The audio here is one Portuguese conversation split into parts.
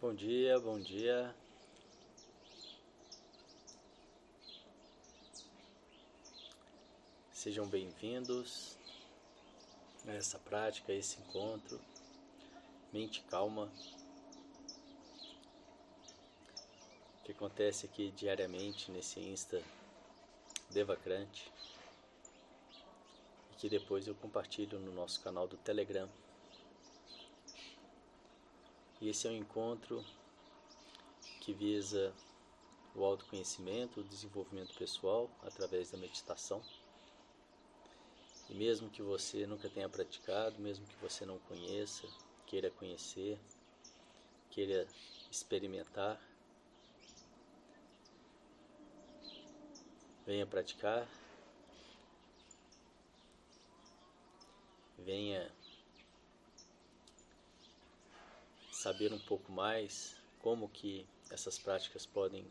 Bom dia, bom dia. Sejam bem-vindos a essa prática, a esse encontro. Mente calma. Que acontece aqui diariamente nesse Insta Devacrante. E que depois eu compartilho no nosso canal do Telegram. E esse é um encontro que visa o autoconhecimento, o desenvolvimento pessoal através da meditação. E mesmo que você nunca tenha praticado, mesmo que você não conheça, queira conhecer, queira experimentar, venha praticar, venha saber um pouco mais como que essas práticas podem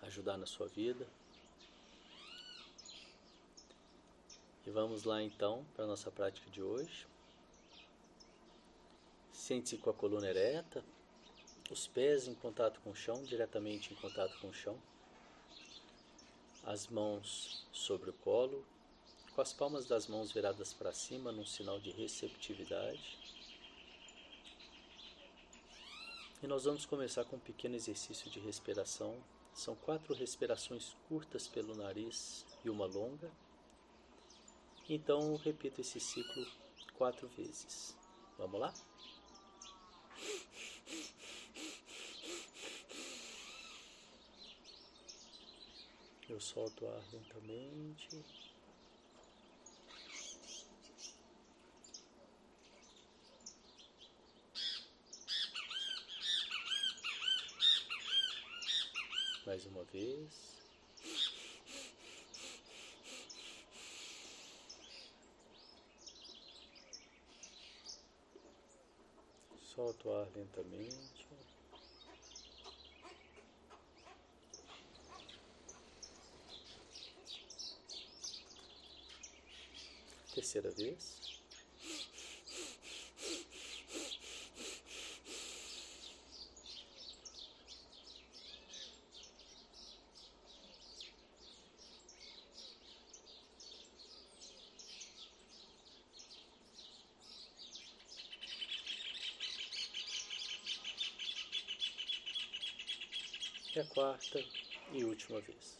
ajudar na sua vida. E vamos lá então para a nossa prática de hoje. Sente-se com a coluna ereta, os pés em contato com o chão, diretamente em contato com o chão, as mãos sobre o colo, com as palmas das mãos viradas para cima num sinal de receptividade. E nós vamos começar com um pequeno exercício de respiração. São quatro respirações curtas pelo nariz e uma longa. Então, repito esse ciclo quatro vezes. Vamos lá? Eu solto o ar lentamente. mais uma vez. Solta o ar lentamente. Terceira vez. Quarta e última vez.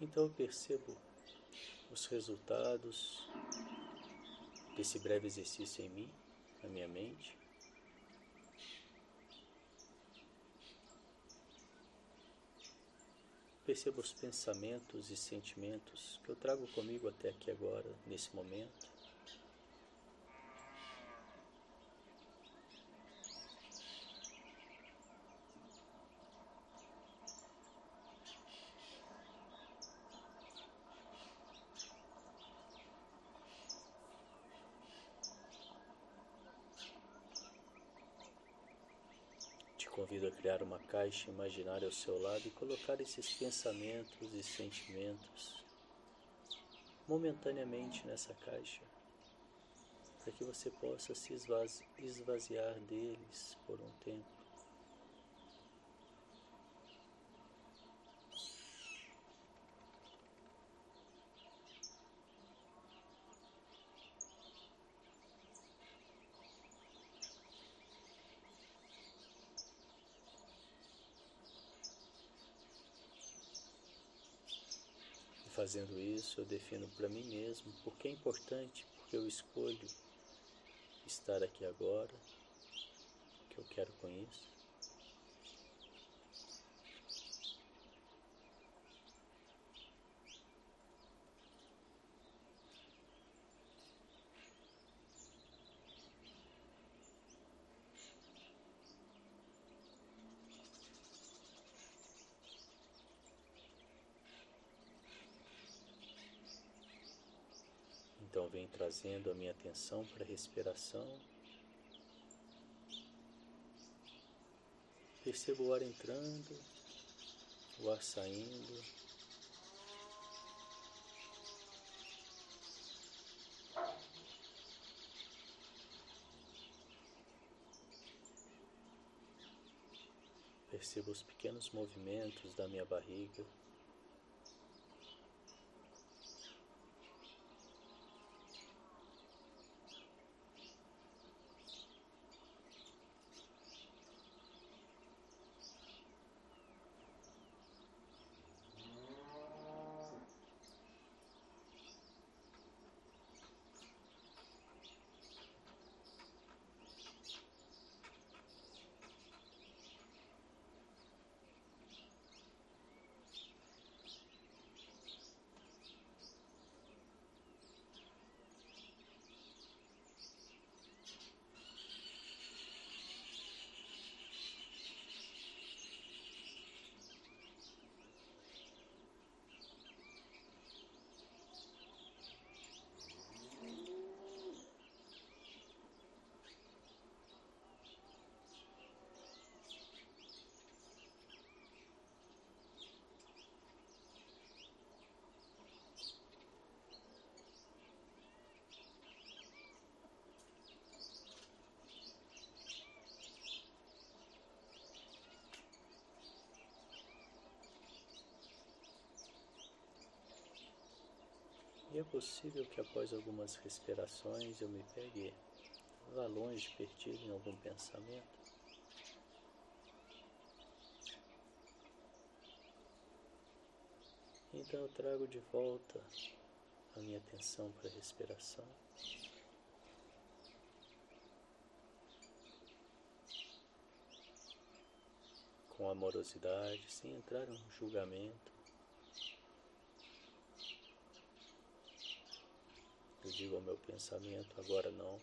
Então eu percebo os resultados desse breve exercício em mim, na minha mente. Perceba os pensamentos e sentimentos que eu trago comigo até aqui agora, nesse momento. convido a criar uma caixa imaginária ao seu lado e colocar esses pensamentos e sentimentos momentaneamente nessa caixa, para que você possa se esvaziar deles por um tempo. Fazendo isso, eu defino para mim mesmo porque é importante, porque eu escolho estar aqui agora, que eu quero com isso. Trazendo a minha atenção para a respiração. Percebo o ar entrando, o ar saindo. Percebo os pequenos movimentos da minha barriga. E é possível que após algumas respirações eu me pegue lá longe, perdido em algum pensamento. Então eu trago de volta a minha atenção para a respiração. Com amorosidade, sem entrar em um julgamento. Digo ao meu pensamento: agora não.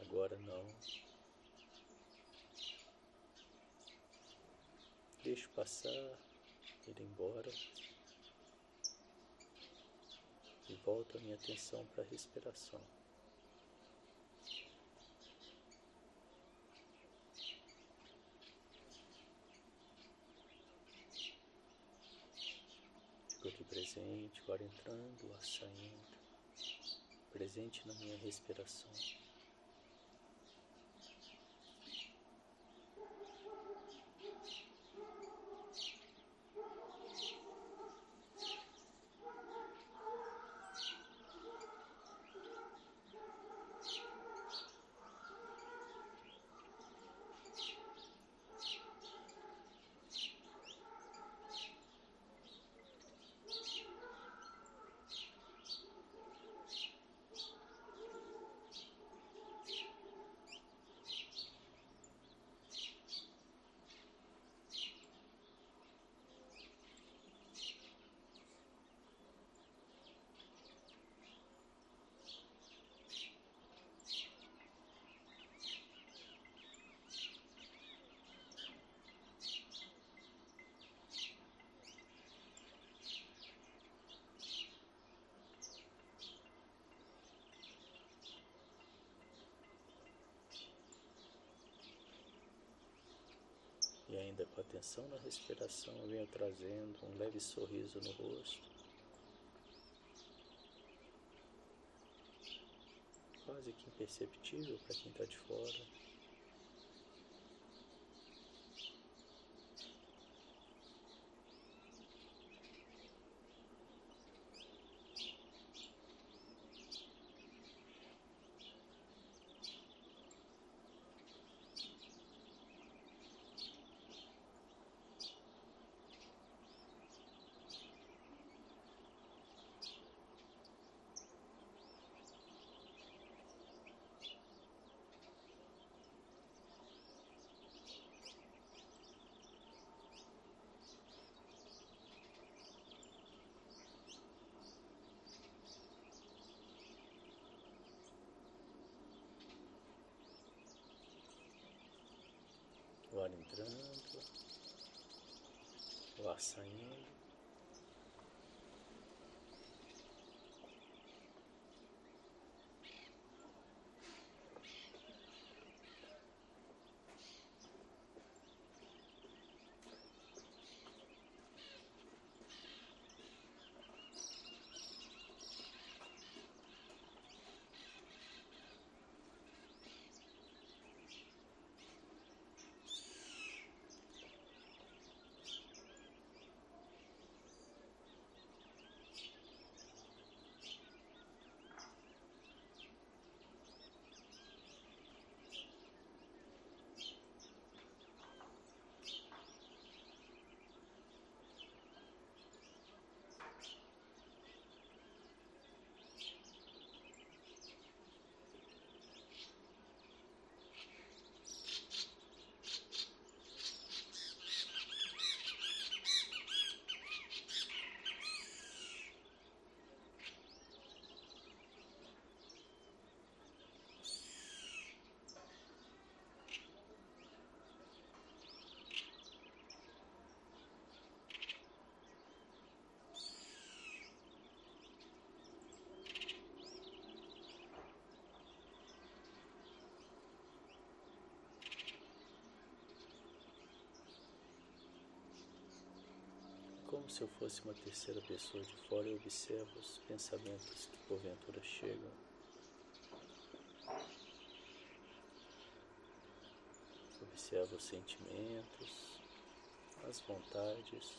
Agora não. Deixo passar, ir embora. E volto a minha atenção para a respiração. Presente, o ar entrando, o ar saindo, presente na minha respiração. Ainda com atenção na respiração, eu venho trazendo um leve sorriso no rosto. Quase que imperceptível para quem está de fora. o ar entrando, o ar saindo. Como se eu fosse uma terceira pessoa de fora, eu observo os pensamentos que porventura chegam. Observo os sentimentos, as vontades.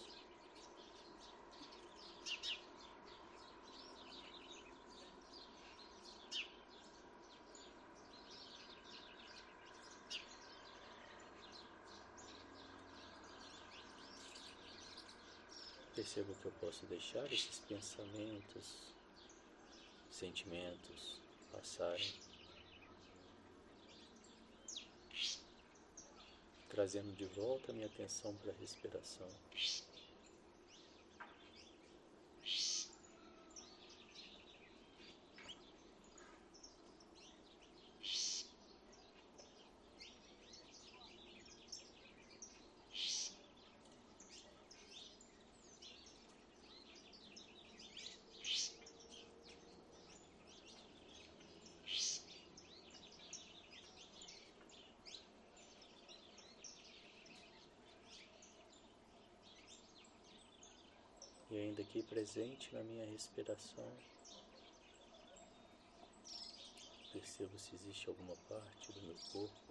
Percebo que eu posso deixar esses pensamentos, sentimentos passarem, trazendo de volta a minha atenção para a respiração. E ainda aqui presente na minha respiração. Percebo se existe alguma parte do meu corpo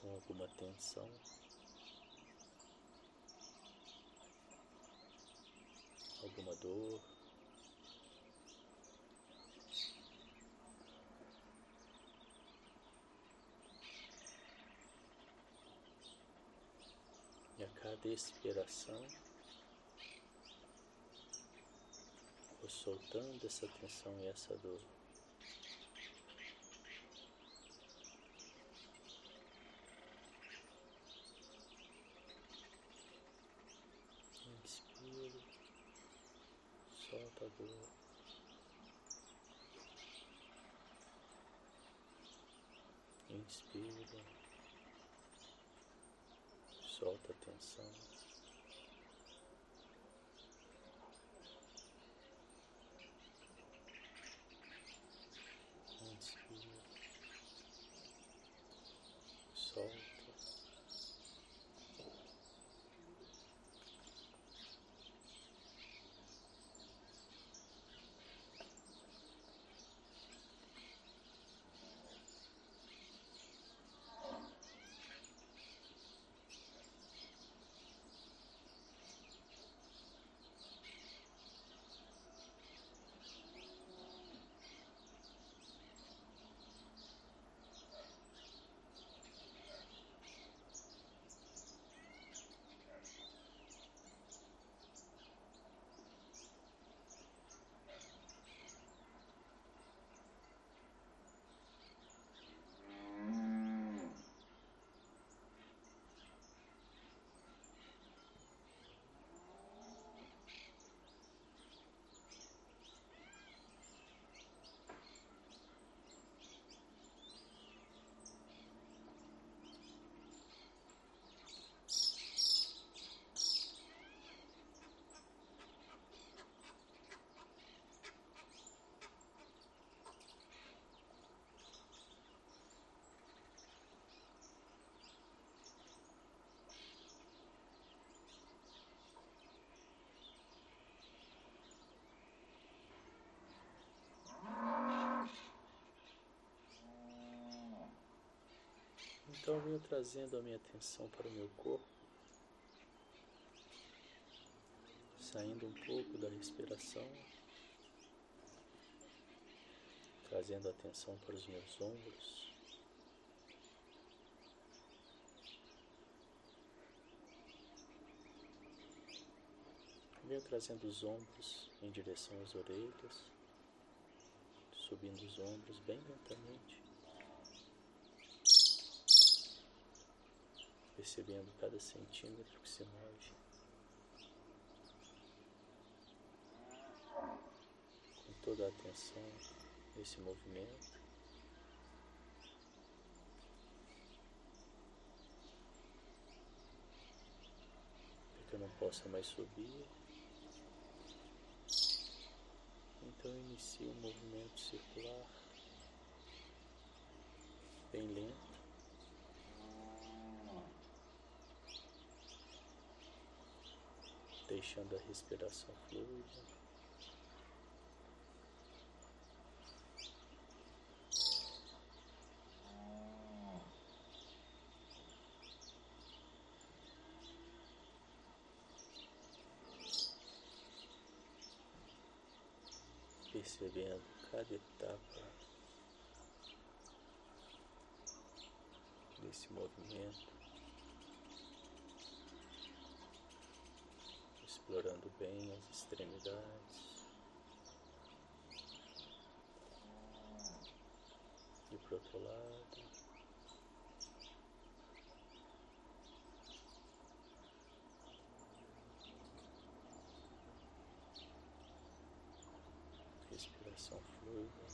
com alguma tensão. Alguma dor. Cada expiração, vou soltando essa tensão e essa dor. Então eu venho trazendo a minha atenção para o meu corpo, saindo um pouco da respiração, trazendo a atenção para os meus ombros. Venho trazendo os ombros em direção às orelhas, subindo os ombros bem lentamente. Percebendo cada centímetro que se move. Com toda a atenção nesse movimento. Que eu não possa mais subir. Então eu inicio um movimento circular bem lento. Deixando a respiração fluida. Percebendo cada etapa desse movimento. Extremidades. E para outro lado. Respiração fluida.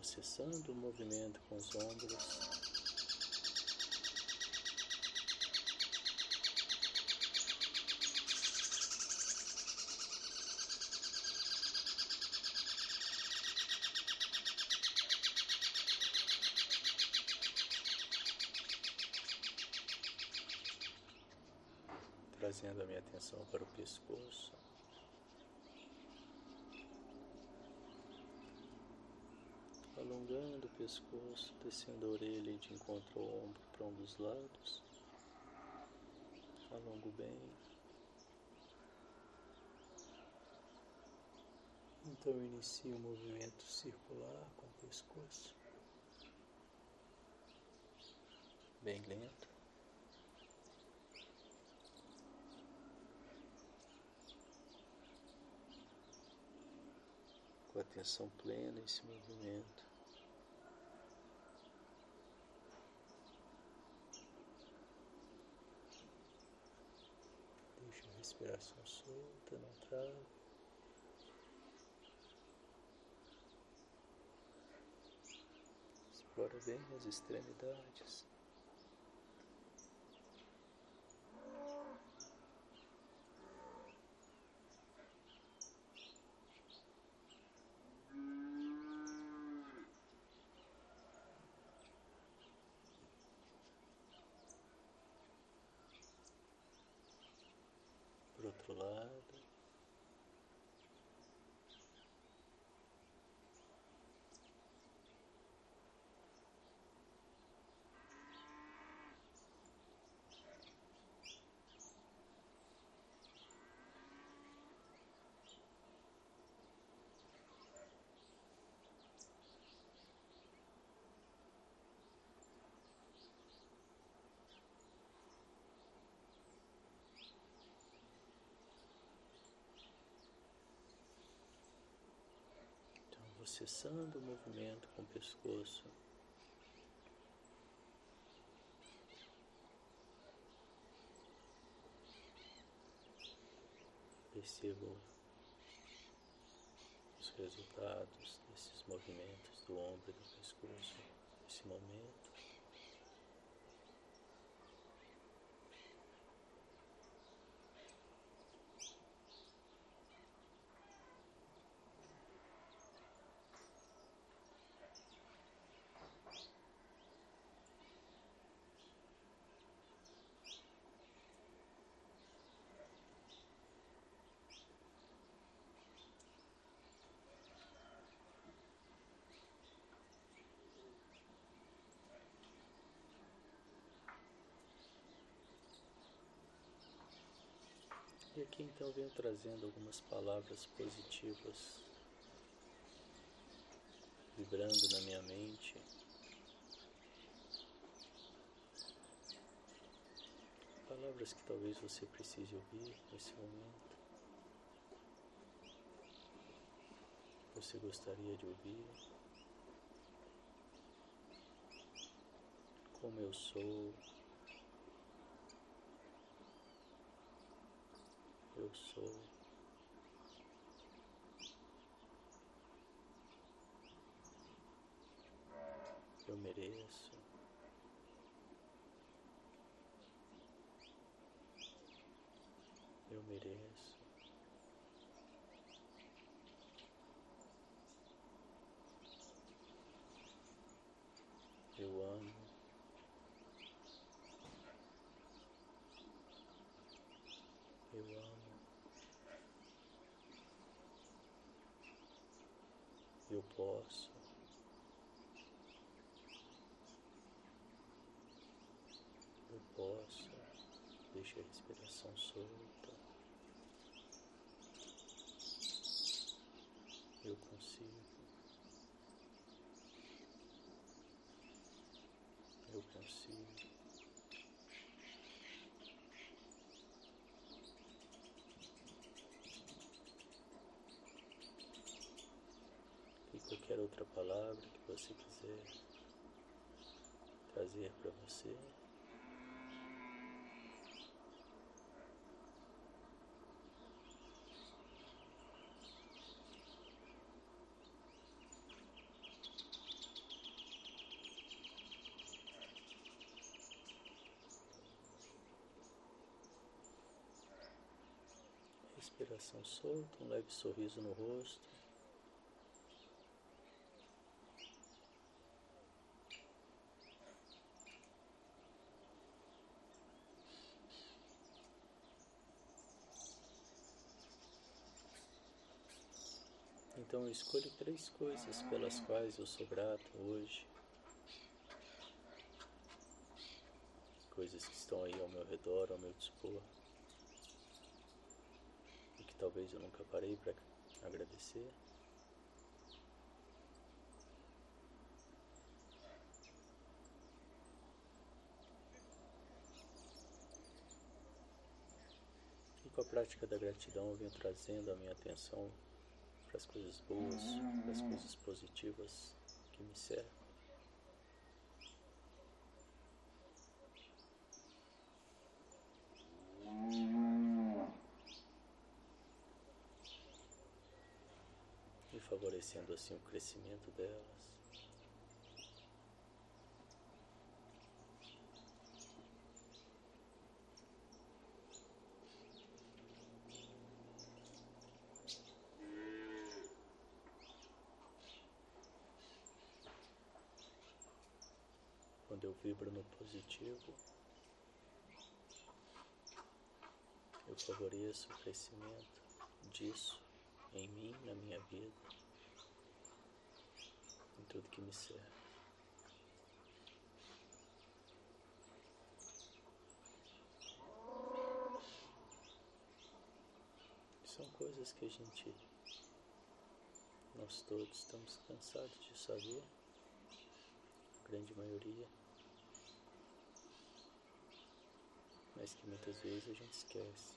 Cessando o movimento com os ombros. Trazendo a minha atenção para o pescoço. alongando o pescoço, descendo a orelha de encontro ao ombro para um dos lados. Alongo bem. Então inicio o movimento circular com o pescoço. Bem lento. Com atenção plena esse movimento. Respiração solta, não trava. Explora bem as extremidades. outro lado. Cessando o movimento com o pescoço. Percebo os resultados desses movimentos do ombro e do pescoço nesse momento. E aqui então venho trazendo algumas palavras positivas, vibrando na minha mente. Palavras que talvez você precise ouvir nesse momento. Você gostaria de ouvir? Como eu sou. Eu sou. Eu me mereço. Eu mereço. Eu amo. Eu amo. Eu posso. Eu posso. Deixe a respiração solta. Eu consigo. Eu consigo. E qualquer outra palavra que você trazer para você. Respiração solta, um leve sorriso no rosto. Então eu escolho três coisas pelas quais eu sou grato hoje. Coisas que estão aí ao meu redor, ao meu dispor. E que talvez eu nunca parei para agradecer. E com a prática da gratidão eu venho trazendo a minha atenção para as coisas boas, para as coisas positivas que me cercam. E favorecendo assim o crescimento delas. Quando eu vibro no positivo, eu favoreço o crescimento disso em mim, na minha vida, em tudo que me serve. São coisas que a gente, nós todos estamos cansados de saber, a grande maioria, mas que muitas vezes a gente esquece.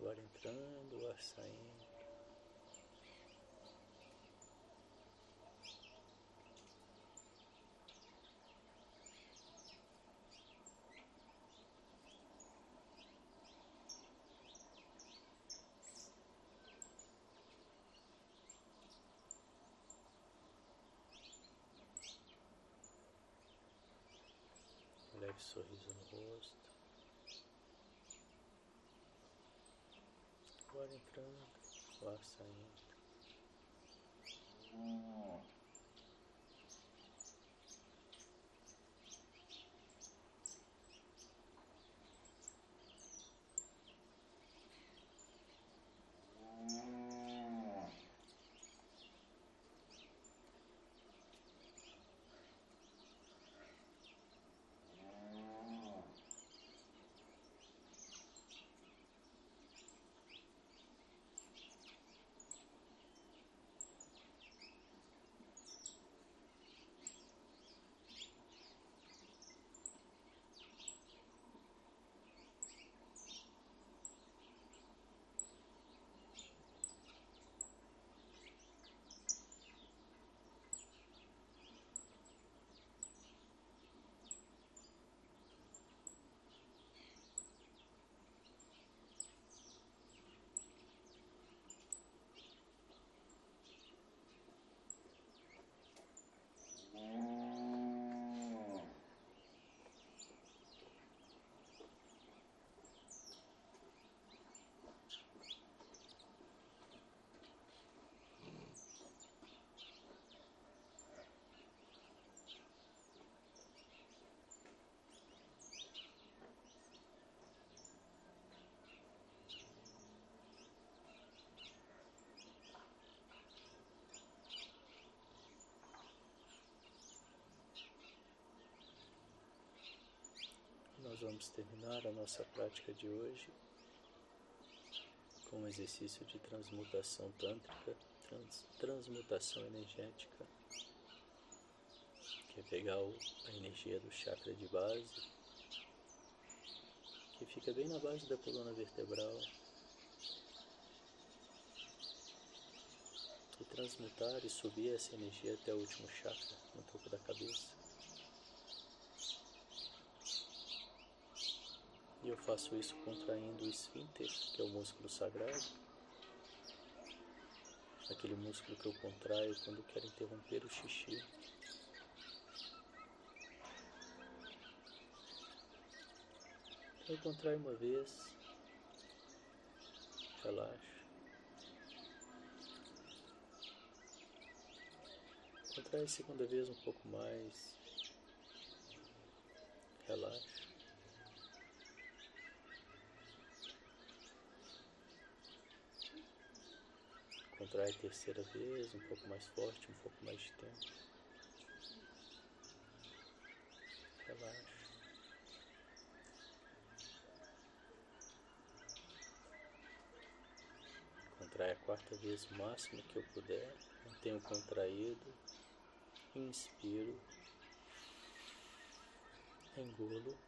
O ar entrando, o ar saindo. Leve sorriso no rosto. O ar entrando, o ar saindo. Nós vamos terminar a nossa prática de hoje com um exercício de transmutação tântrica, trans, transmutação energética, que é pegar o, a energia do chakra de base, que fica bem na base da coluna vertebral, e transmutar e subir essa energia até o último chakra, no topo da cabeça. E eu faço isso contraindo o esfíncter, que é o músculo sagrado. Aquele músculo que eu contraio quando quero interromper o xixi. Eu contraio uma vez, relaxo. Contrai a segunda vez um pouco mais, relaxo. Contrai a terceira vez, um pouco mais forte, um pouco mais de tempo. Relaxa. Contrai a quarta vez o máximo que eu puder. Mantenho contraído. Inspiro. Engulo.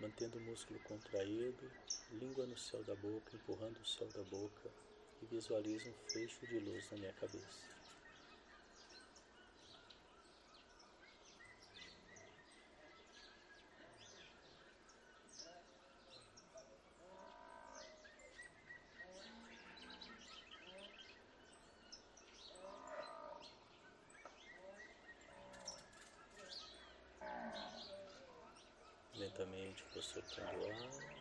Mantendo o músculo contraído. Língua no céu da boca, empurrando o céu da boca e visualizo um fecho de luz na minha cabeça. Lentamente vou soltando o ar.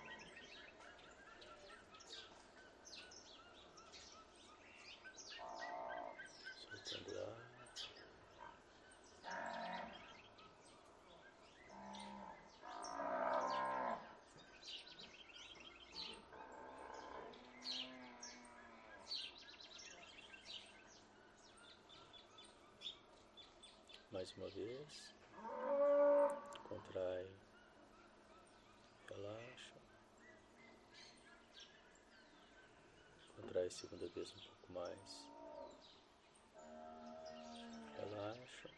Mais uma vez. Contrai, relaxa. Contrai a segunda vez um pouco mais. Relaxa.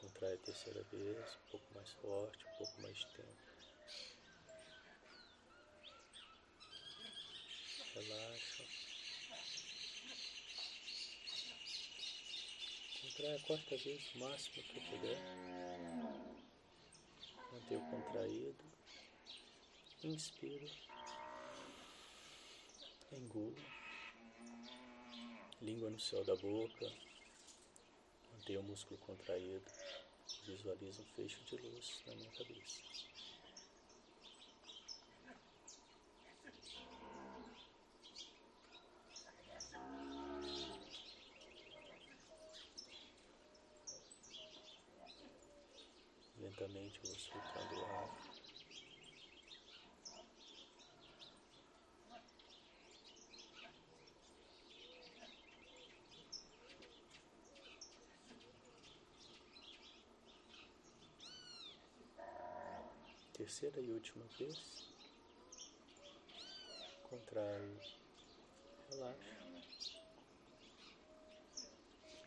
Contrai a terceira vez, um pouco mais forte, um pouco mais tempo. Relaxa. Contrai a quarta vez, o máximo que puder. Mantenha o contraído. Inspira. Engula. Língua no céu da boca. Mantenha o músculo contraído. Visualiza um fecho de luz na minha cabeça. Lentamente vou soltando o ar. Terceira e última vez. Contrai, relaxa.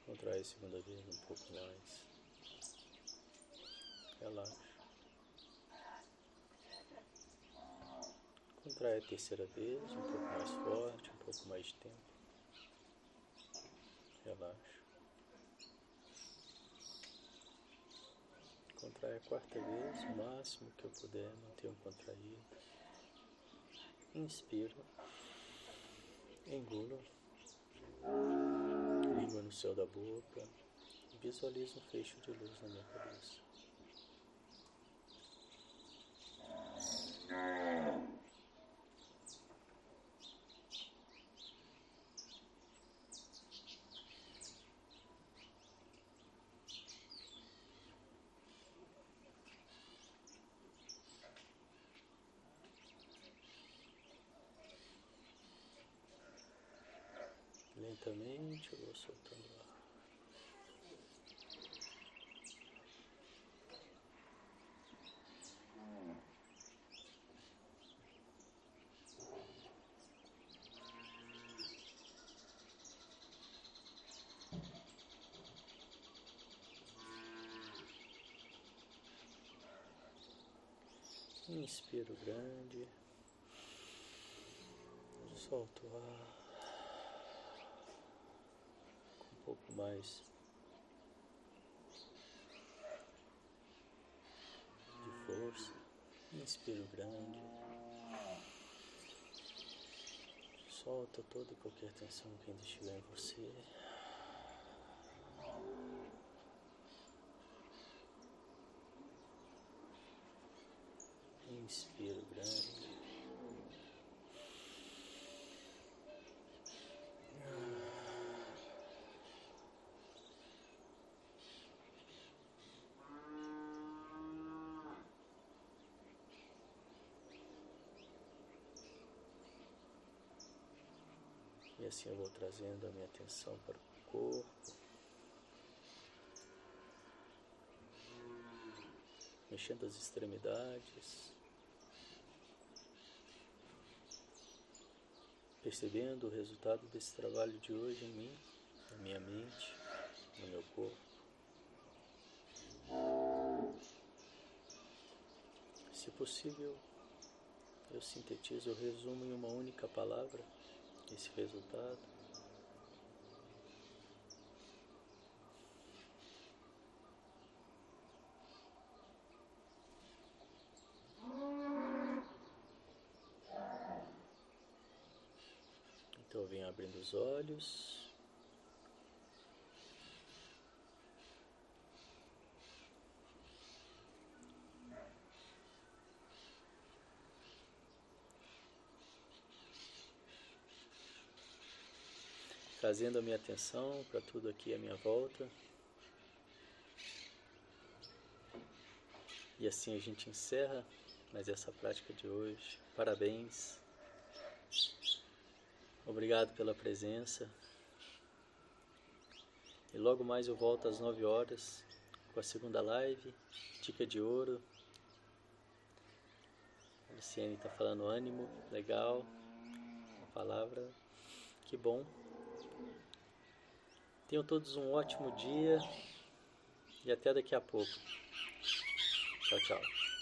Contrai segunda vez um pouco mais relaxa. Contrai a terceira vez, um pouco mais forte, um pouco mais de tempo. Relaxa. Contrai a quarta vez, o máximo que eu puder, mantenha contraído. Inspira. Engula. Língua no céu da boca. Visualiza um fecho de luz na minha cabeça. Lentamente eu vou soltando o ar. Inspiro grande. Solto o ar. Com um pouco mais de força. Inspiro grande. Solta toda e qualquer tensão que ainda estiver em você. Inspiro grande. E assim eu vou trazendo a minha atenção para o corpo. Mexendo as extremidades. Percebendo o resultado desse trabalho de hoje em mim, na minha mente, no meu corpo. Se possível, eu sintetizo, eu resumo em uma única palavra esse resultado. Então eu venho abrindo os olhos. trazendo a minha atenção para tudo aqui à minha volta. E assim a gente encerra mais essa prática de hoje. Parabéns. Obrigado pela presença. E logo mais eu volto às 9 horas com a segunda live, Dica de Ouro. A Luciane está falando ânimo, legal. A palavra, que bom. Tenham todos um ótimo dia e até daqui a pouco. Tchau, tchau.